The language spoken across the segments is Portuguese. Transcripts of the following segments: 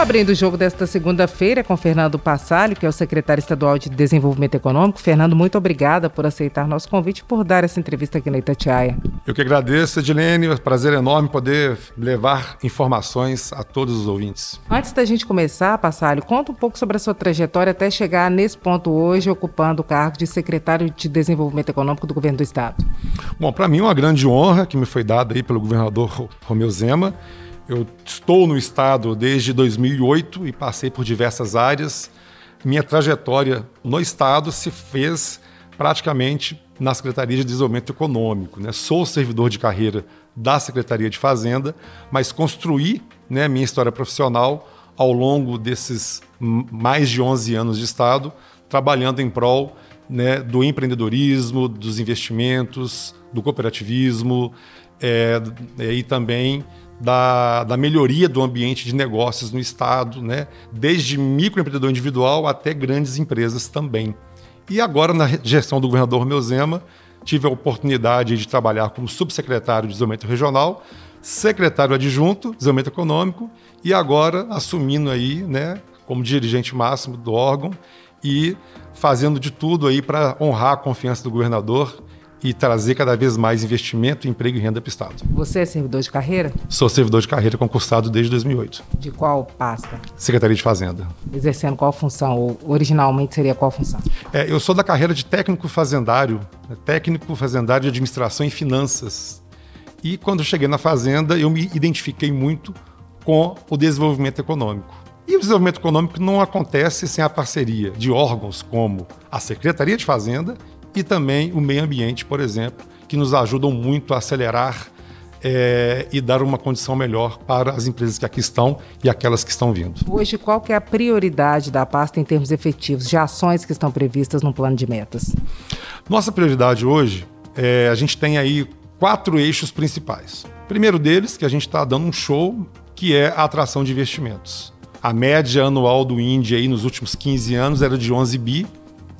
Abrindo o jogo desta segunda-feira com Fernando Passalho, que é o secretário estadual de Desenvolvimento Econômico. Fernando, muito obrigada por aceitar nosso convite e por dar essa entrevista aqui na Itatiaia. Eu que agradeço, Edilene. É um prazer enorme poder levar informações a todos os ouvintes. Antes da gente começar, Passalho, conta um pouco sobre a sua trajetória até chegar nesse ponto hoje, ocupando o cargo de secretário de Desenvolvimento Econômico do Governo do Estado. Bom, para mim é uma grande honra que me foi dada aí pelo governador Romeu Zema eu estou no Estado desde 2008 e passei por diversas áreas. Minha trajetória no Estado se fez praticamente na Secretaria de Desenvolvimento Econômico. Né? Sou servidor de carreira da Secretaria de Fazenda, mas construí né, minha história profissional ao longo desses mais de 11 anos de Estado, trabalhando em prol né, do empreendedorismo, dos investimentos, do cooperativismo é, e também da, da melhoria do ambiente de negócios no Estado, né? desde microempreendedor individual até grandes empresas também. E agora, na gestão do governador Meu Zema, tive a oportunidade de trabalhar como subsecretário de Desenvolvimento Regional, secretário adjunto de Desenvolvimento Econômico e agora assumindo aí, né, como dirigente máximo do órgão e fazendo de tudo aí para honrar a confiança do governador e trazer cada vez mais investimento, emprego e renda para o Estado. Você é servidor de carreira? Sou servidor de carreira concursado desde 2008. De qual pasta? Secretaria de Fazenda. Exercendo qual função? Ou originalmente seria qual função? É, eu sou da carreira de técnico fazendário, né, técnico fazendário de administração e finanças. E quando cheguei na Fazenda, eu me identifiquei muito com o desenvolvimento econômico. E o desenvolvimento econômico não acontece sem a parceria de órgãos como a Secretaria de Fazenda e também o meio ambiente, por exemplo, que nos ajudam muito a acelerar é, e dar uma condição melhor para as empresas que aqui estão e aquelas que estão vindo. Hoje, qual que é a prioridade da pasta em termos efetivos de ações que estão previstas no plano de metas? Nossa prioridade hoje, é, a gente tem aí quatro eixos principais. primeiro deles, que a gente está dando um show, que é a atração de investimentos. A média anual do Índia aí nos últimos 15 anos era de 11 bi,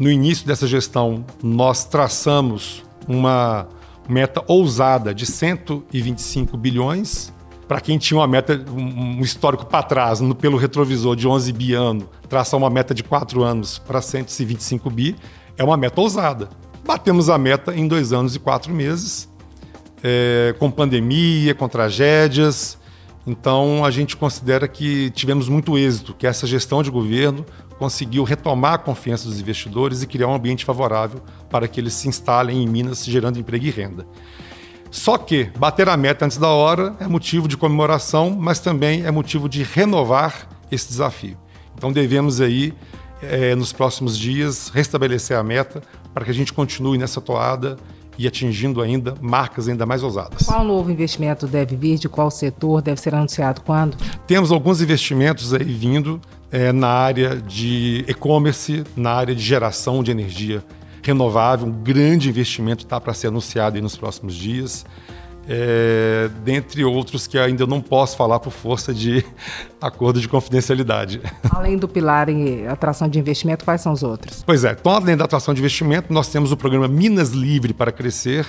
no início dessa gestão, nós traçamos uma meta ousada de 125 bilhões. Para quem tinha uma meta, um histórico para trás, no, pelo retrovisor de 11 bi ano, traçar uma meta de 4 anos para 125 bi, é uma meta ousada. Batemos a meta em dois anos e quatro meses, é, com pandemia, com tragédias. Então, a gente considera que tivemos muito êxito, que essa gestão de governo conseguiu retomar a confiança dos investidores e criar um ambiente favorável para que eles se instalem em Minas, gerando emprego e renda. Só que bater a meta antes da hora é motivo de comemoração, mas também é motivo de renovar esse desafio. Então devemos aí, é, nos próximos dias, restabelecer a meta para que a gente continue nessa toada e atingindo ainda marcas ainda mais ousadas. Qual novo investimento deve vir? De qual setor? Deve ser anunciado quando? Temos alguns investimentos aí vindo é, na área de e-commerce, na área de geração de energia renovável. Um grande investimento está para ser anunciado nos próximos dias. É, dentre outros que ainda não posso falar por força de acordo de confidencialidade. Além do pilar em atração de investimento, quais são os outros? Pois é, então, além da atração de investimento, nós temos o programa Minas Livre para Crescer,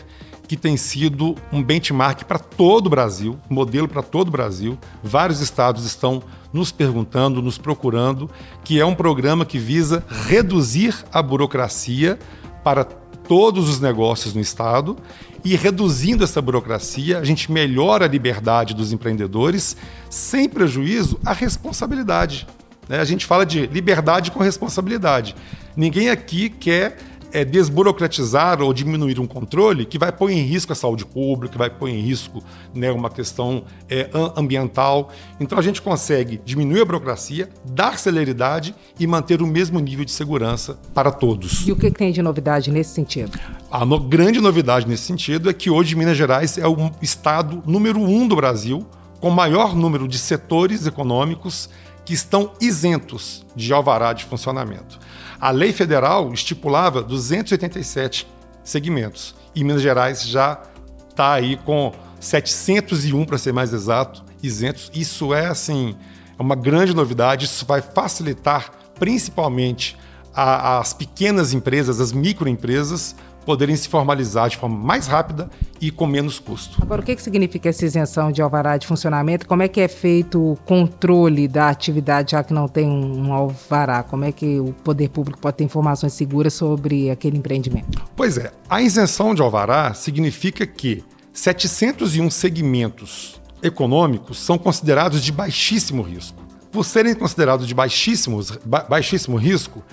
que tem sido um benchmark para todo o Brasil, modelo para todo o Brasil. Vários estados estão nos perguntando, nos procurando, que é um programa que visa reduzir a burocracia para todos os negócios no estado e reduzindo essa burocracia, a gente melhora a liberdade dos empreendedores sem prejuízo à responsabilidade. Né? A gente fala de liberdade com responsabilidade. Ninguém aqui quer é, desburocratizar ou diminuir um controle que vai pôr em risco a saúde pública, que vai pôr em risco né, uma questão é, ambiental. Então a gente consegue diminuir a burocracia, dar celeridade e manter o mesmo nível de segurança para todos. E o que tem de novidade nesse sentido? A no, grande novidade nesse sentido é que hoje Minas Gerais é o estado número um do Brasil com maior número de setores econômicos que estão isentos de alvará de funcionamento. A lei federal estipulava 287 segmentos e Minas Gerais já está aí com 701, para ser mais exato, isentos. Isso é assim, é uma grande novidade, isso vai facilitar principalmente a, as pequenas empresas, as microempresas, poderem se formalizar de forma mais rápida e com menos custo. Agora, o que, que significa essa isenção de alvará de funcionamento? Como é que é feito o controle da atividade, já que não tem um alvará? Como é que o poder público pode ter informações seguras sobre aquele empreendimento? Pois é, a isenção de alvará significa que 701 segmentos econômicos são considerados de baixíssimo risco. Por serem considerados de baixíssimos, ba baixíssimo risco,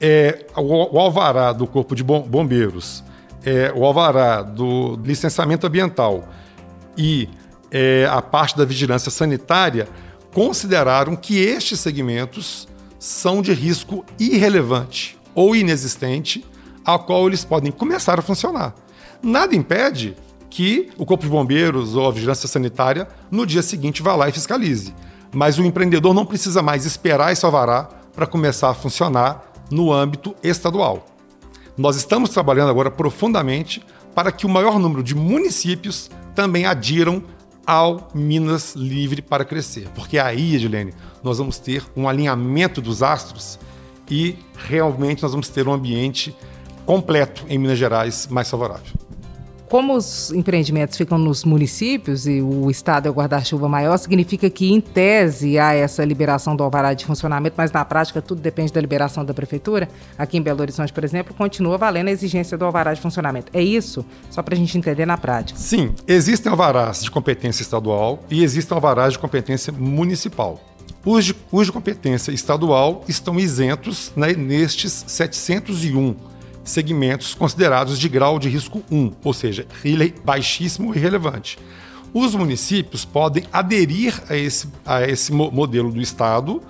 é, o, o, alvará do Corpo de Bombeiros, é, o alvará do licenciamento ambiental e é, a parte da vigilância sanitária consideraram que estes segmentos são de risco irrelevante ou inexistente, ao qual eles podem começar a funcionar. Nada impede que o Corpo de Bombeiros ou a Vigilância Sanitária no dia seguinte vá lá e fiscalize. Mas o empreendedor não precisa mais esperar esse alvará para começar a funcionar no âmbito estadual. Nós estamos trabalhando agora profundamente para que o maior número de municípios também adiram ao Minas Livre para crescer. Porque aí, Edilene, nós vamos ter um alinhamento dos astros e realmente nós vamos ter um ambiente completo em Minas Gerais mais favorável. Como os empreendimentos ficam nos municípios e o Estado é o guarda-chuva maior, significa que, em tese, há essa liberação do alvará de funcionamento, mas na prática tudo depende da liberação da Prefeitura. Aqui em Belo Horizonte, por exemplo, continua valendo a exigência do alvará de funcionamento. É isso? Só para a gente entender na prática. Sim, existem alvarás de competência estadual e existem alvarás de competência municipal. Os de, os de competência estadual estão isentos né, nestes 701 segmentos considerados de grau de risco 1, ou seja, baixíssimo e irrelevante. Os municípios podem aderir a esse, a esse modelo do Estado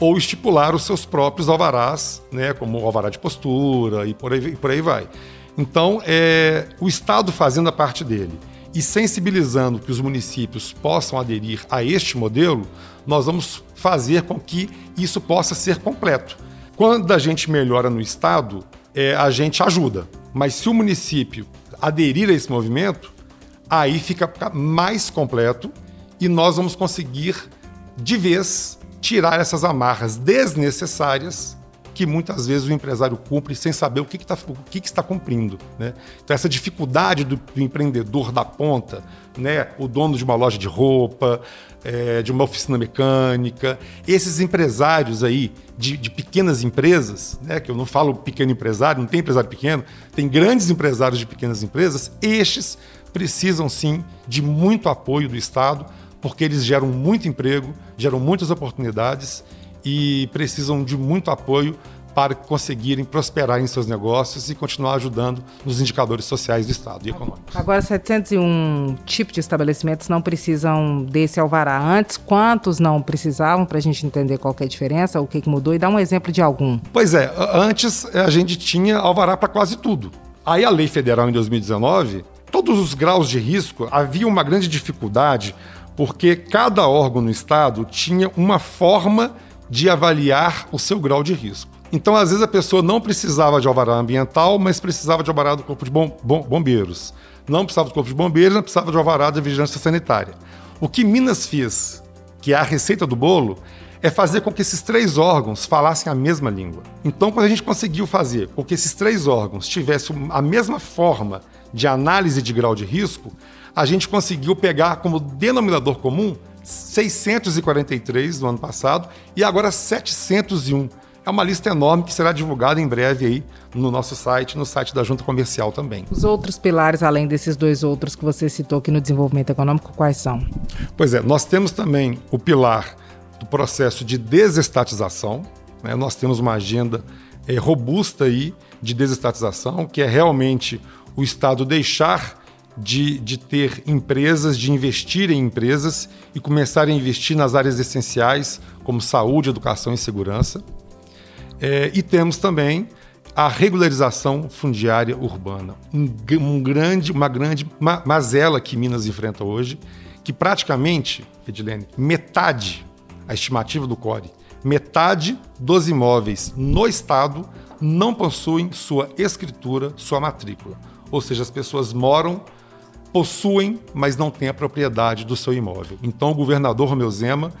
ou estipular os seus próprios alvarás, né, como o alvará de postura e por aí, e por aí vai. Então, é, o Estado fazendo a parte dele e sensibilizando que os municípios possam aderir a este modelo, nós vamos fazer com que isso possa ser completo. Quando a gente melhora no Estado, é, a gente ajuda. Mas se o município aderir a esse movimento, aí fica mais completo e nós vamos conseguir, de vez, tirar essas amarras desnecessárias que muitas vezes o empresário cumpre sem saber o que, que, tá, o que, que está cumprindo. Né? Então, essa dificuldade do, do, empreendedor da ponta, né? o dono de uma loja de roupa, é, de uma oficina mecânica, esses empresários aí de, de, pequenas empresas, né? que eu não falo pequeno empresário, não tem empresário pequeno, tem grandes empresários de pequenas empresas, estes precisam sim de muito apoio do Estado, porque eles geram muito emprego, geram muitas oportunidades e precisam de muito apoio para conseguirem prosperar em seus negócios e continuar ajudando nos indicadores sociais do Estado e econômicos. Agora, 701 tipos de estabelecimentos não precisam desse alvará. Antes, quantos não precisavam, para a gente entender qual é a diferença, o que, que mudou, e dá um exemplo de algum. Pois é, antes a gente tinha alvará para quase tudo. Aí a lei federal, em 2019, todos os graus de risco, havia uma grande dificuldade, porque cada órgão no Estado tinha uma forma de avaliar o seu grau de risco. Então, às vezes, a pessoa não precisava de alvará ambiental, mas precisava de alvará do Corpo de bom, bom, Bombeiros. Não precisava do Corpo de Bombeiros, não precisava de alvará da Vigilância Sanitária. O que Minas fez, que é a receita do bolo, é fazer com que esses três órgãos falassem a mesma língua. Então, quando a gente conseguiu fazer com que esses três órgãos tivessem a mesma forma de análise de grau de risco, a gente conseguiu pegar como denominador comum 643 do ano passado e agora 701. É uma lista enorme que será divulgada em breve aí no nosso site, no site da Junta Comercial também. Os outros pilares, além desses dois outros que você citou aqui no desenvolvimento econômico, quais são? Pois é, nós temos também o pilar do processo de desestatização. Né? Nós temos uma agenda é, robusta aí de desestatização, que é realmente o Estado deixar de, de ter empresas, de investir em empresas e começar a investir nas áreas essenciais, como saúde, educação e segurança. É, e temos também a regularização fundiária urbana, um, um grande, uma grande mazela que Minas enfrenta hoje, que praticamente, Edilene, metade, a estimativa do CORE, metade dos imóveis no estado não possuem sua escritura, sua matrícula. Ou seja, as pessoas moram possuem, mas não têm a propriedade do seu imóvel. Então, o governador Romeu Zema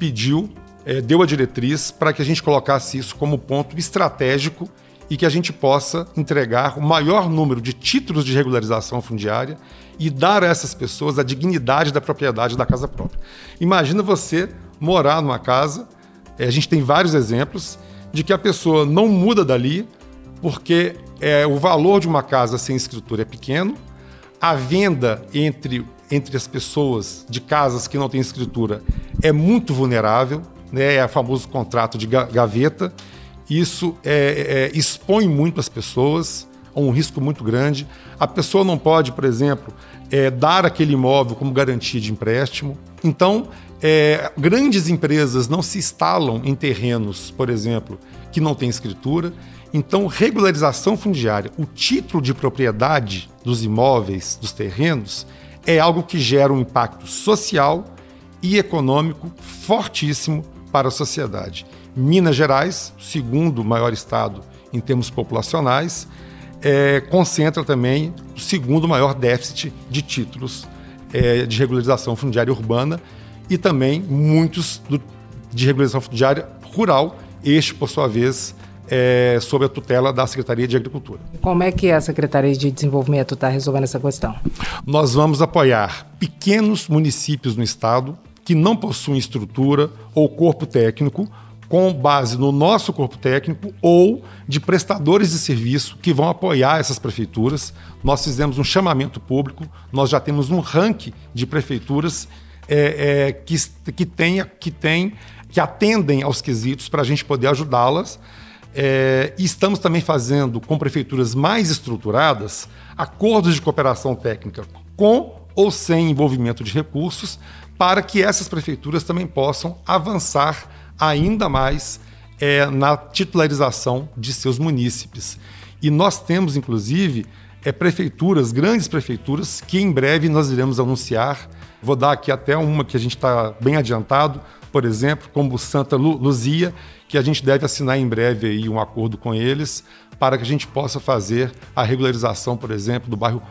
pediu é, deu a diretriz para que a gente colocasse isso como ponto estratégico e que a gente possa entregar o maior número de títulos de regularização fundiária e dar a essas pessoas a dignidade da propriedade da casa própria. Imagina você morar numa casa, é, a gente tem vários exemplos de que a pessoa não muda dali porque é, o valor de uma casa sem escritura é pequeno, a venda entre, entre as pessoas de casas que não têm escritura é muito vulnerável, né? é o famoso contrato de gaveta. Isso é, é, expõe muito as pessoas a um risco muito grande. A pessoa não pode, por exemplo, é, dar aquele imóvel como garantia de empréstimo. Então, é, grandes empresas não se instalam em terrenos, por exemplo, que não têm escritura. Então, regularização fundiária, o título de propriedade dos imóveis, dos terrenos, é algo que gera um impacto social e econômico fortíssimo para a sociedade. Minas Gerais, segundo maior estado em termos populacionais, é, concentra também o segundo maior déficit de títulos é, de regularização fundiária urbana e também muitos do, de regularização fundiária rural, este, por sua vez, é, sob a tutela da Secretaria de Agricultura. Como é que a Secretaria de Desenvolvimento está resolvendo essa questão? Nós vamos apoiar pequenos municípios no estado que não possuem estrutura ou corpo técnico, com base no nosso corpo técnico ou de prestadores de serviço que vão apoiar essas prefeituras. Nós fizemos um chamamento público, nós já temos um ranking de prefeituras é, é, que, que, tenha, que, tem, que atendem aos quesitos para a gente poder ajudá-las. É, e estamos também fazendo com prefeituras mais estruturadas acordos de cooperação técnica com ou sem envolvimento de recursos, para que essas prefeituras também possam avançar ainda mais é, na titularização de seus munícipes. E nós temos, inclusive, é, prefeituras, grandes prefeituras, que em breve nós iremos anunciar. Vou dar aqui até uma que a gente está bem adiantado, por exemplo, como Santa Luzia, que a gente deve assinar em breve aí um acordo com eles para que a gente possa fazer a regularização, por exemplo, do bairro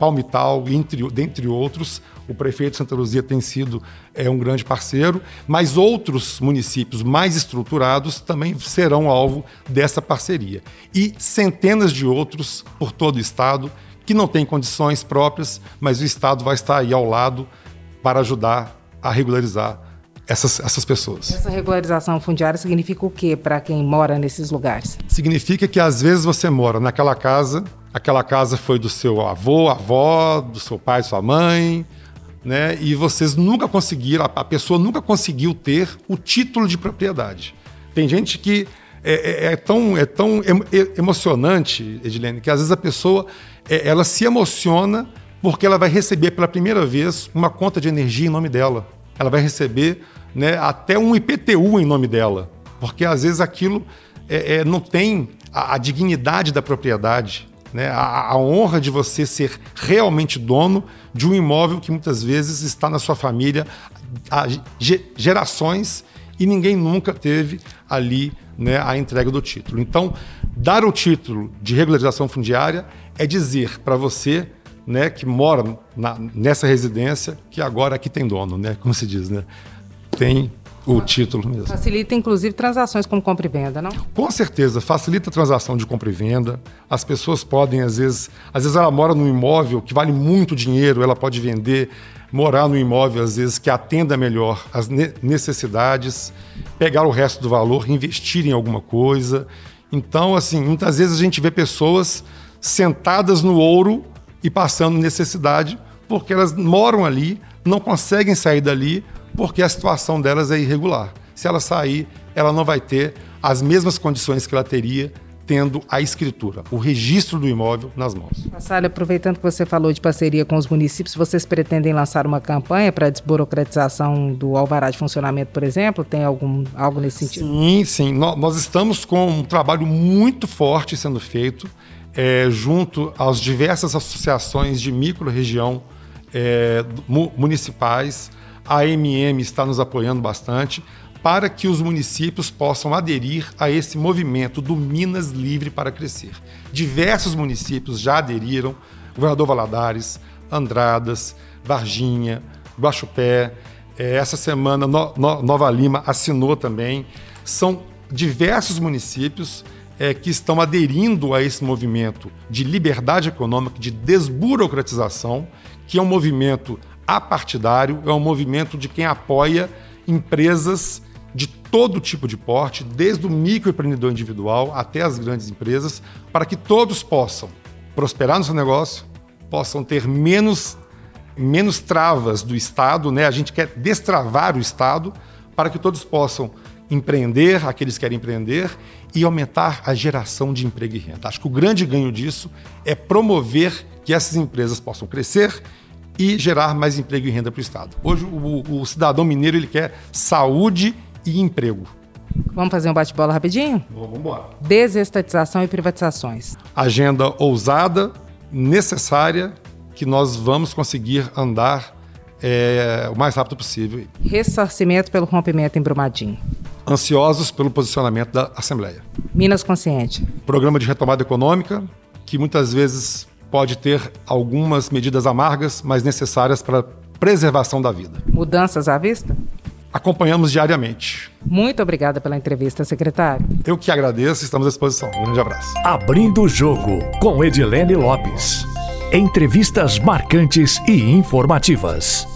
Palmital, entre, dentre outros. O prefeito de Santa Luzia tem sido é, um grande parceiro, mas outros municípios mais estruturados também serão alvo dessa parceria. E centenas de outros por todo o estado que não têm condições próprias, mas o estado vai estar aí ao lado para ajudar a regularizar essas, essas pessoas. Essa regularização fundiária significa o que para quem mora nesses lugares? Significa que às vezes você mora naquela casa, aquela casa foi do seu avô, avó, do seu pai, sua mãe, né? E vocês nunca conseguiram, a pessoa nunca conseguiu ter o título de propriedade. Tem gente que é, é, é tão, é tão emocionante, Edilene, que às vezes a pessoa é, ela se emociona porque ela vai receber pela primeira vez uma conta de energia em nome dela ela vai receber né, até um IPTU em nome dela, porque às vezes aquilo é, é, não tem a, a, dignidade da propriedade, né, a, a, honra de você ser realmente dono de um imóvel que muitas vezes está na sua família há gerações e ninguém nunca teve ali né, a entrega do título. Então, dar o título de regularização fundiária é dizer para você né, que mora na, nessa residência, que agora aqui tem dono, né, como se diz, né? Tem o título mesmo. Facilita, inclusive, transações como compra e venda, não? Com certeza, facilita a transação de compra e venda. As pessoas podem, às vezes, às vezes ela mora num imóvel que vale muito dinheiro, ela pode vender, morar num imóvel, às vezes, que atenda melhor as necessidades, pegar o resto do valor, investir em alguma coisa. Então, assim, muitas vezes a gente vê pessoas sentadas no ouro e passando necessidade porque elas moram ali, não conseguem sair dali porque a situação delas é irregular. Se ela sair, ela não vai ter as mesmas condições que ela teria tendo a escritura, o registro do imóvel nas mãos. Passalho, aproveitando que você falou de parceria com os municípios, vocês pretendem lançar uma campanha para desburocratização do alvará de funcionamento, por exemplo? Tem algum, algo nesse sentido? Sim, sim. Nós estamos com um trabalho muito forte sendo feito é, junto às diversas associações de micro-região é, municipais. A MM está nos apoiando bastante para que os municípios possam aderir a esse movimento do Minas Livre para Crescer. Diversos municípios já aderiram, Governador Valadares, Andradas, Varginha, Guaxupé, É, essa semana, no, no, Nova Lima assinou também. São diversos municípios é, que estão aderindo a esse movimento de liberdade econômica, de desburocratização, que é um movimento apartidário, é um movimento de quem apoia empresas de todo tipo de porte, desde o microempreendedor individual até as grandes empresas, para que todos possam prosperar no seu negócio, possam ter menos, menos travas do Estado, né? A gente quer destravar o Estado para que todos possam empreender, aqueles que querem empreender, e aumentar a geração de emprego e renda. Acho que o grande ganho disso é promover que essas empresas possam crescer e gerar mais emprego e renda para o Estado. Hoje, o, o, cidadão mineiro ele quer saúde e emprego. Vamos fazer um bate-bola rapidinho? Vamos embora. Desestatização e privatizações. Agenda ousada, necessária, que nós vamos conseguir andar é, o mais rápido possível. Ressarcimento pelo rompimento em Brumadinho. Ansiosos pelo posicionamento da Assembleia. Minas Consciente. Programa de retomada econômica, que muitas vezes pode ter algumas medidas amargas, mas necessárias para a preservação da vida. Mudanças à vista? Acompanhamos diariamente. Muito obrigada pela entrevista, secretário. Eu que agradeço, estamos à disposição. Um grande abraço. Abrindo o jogo com Edilene Lopes. Entrevistas marcantes e informativas.